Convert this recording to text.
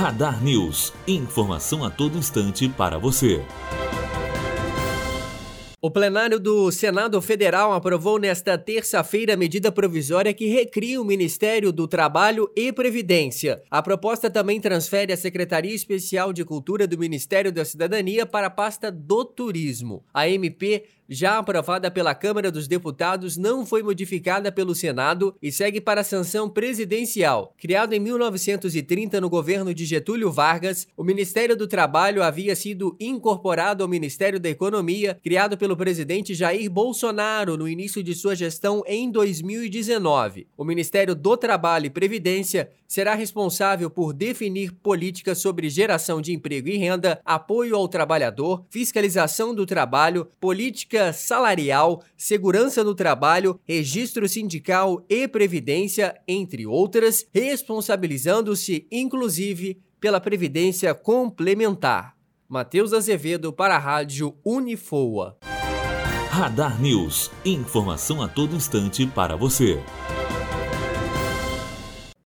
Radar News. Informação a todo instante para você. O plenário do Senado Federal aprovou nesta terça-feira a medida provisória que recria o Ministério do Trabalho e Previdência. A proposta também transfere a Secretaria Especial de Cultura do Ministério da Cidadania para a pasta do Turismo. A MP já aprovada pela Câmara dos Deputados, não foi modificada pelo Senado e segue para a sanção presidencial. Criado em 1930 no governo de Getúlio Vargas, o Ministério do Trabalho havia sido incorporado ao Ministério da Economia, criado pelo presidente Jair Bolsonaro no início de sua gestão em 2019. O Ministério do Trabalho e Previdência será responsável por definir políticas sobre geração de emprego e renda, apoio ao trabalhador, fiscalização do trabalho, política salarial, segurança do trabalho, registro sindical e previdência, entre outras, responsabilizando-se inclusive pela previdência complementar. Matheus Azevedo para a Rádio Unifoa. Radar News. Informação a todo instante para você.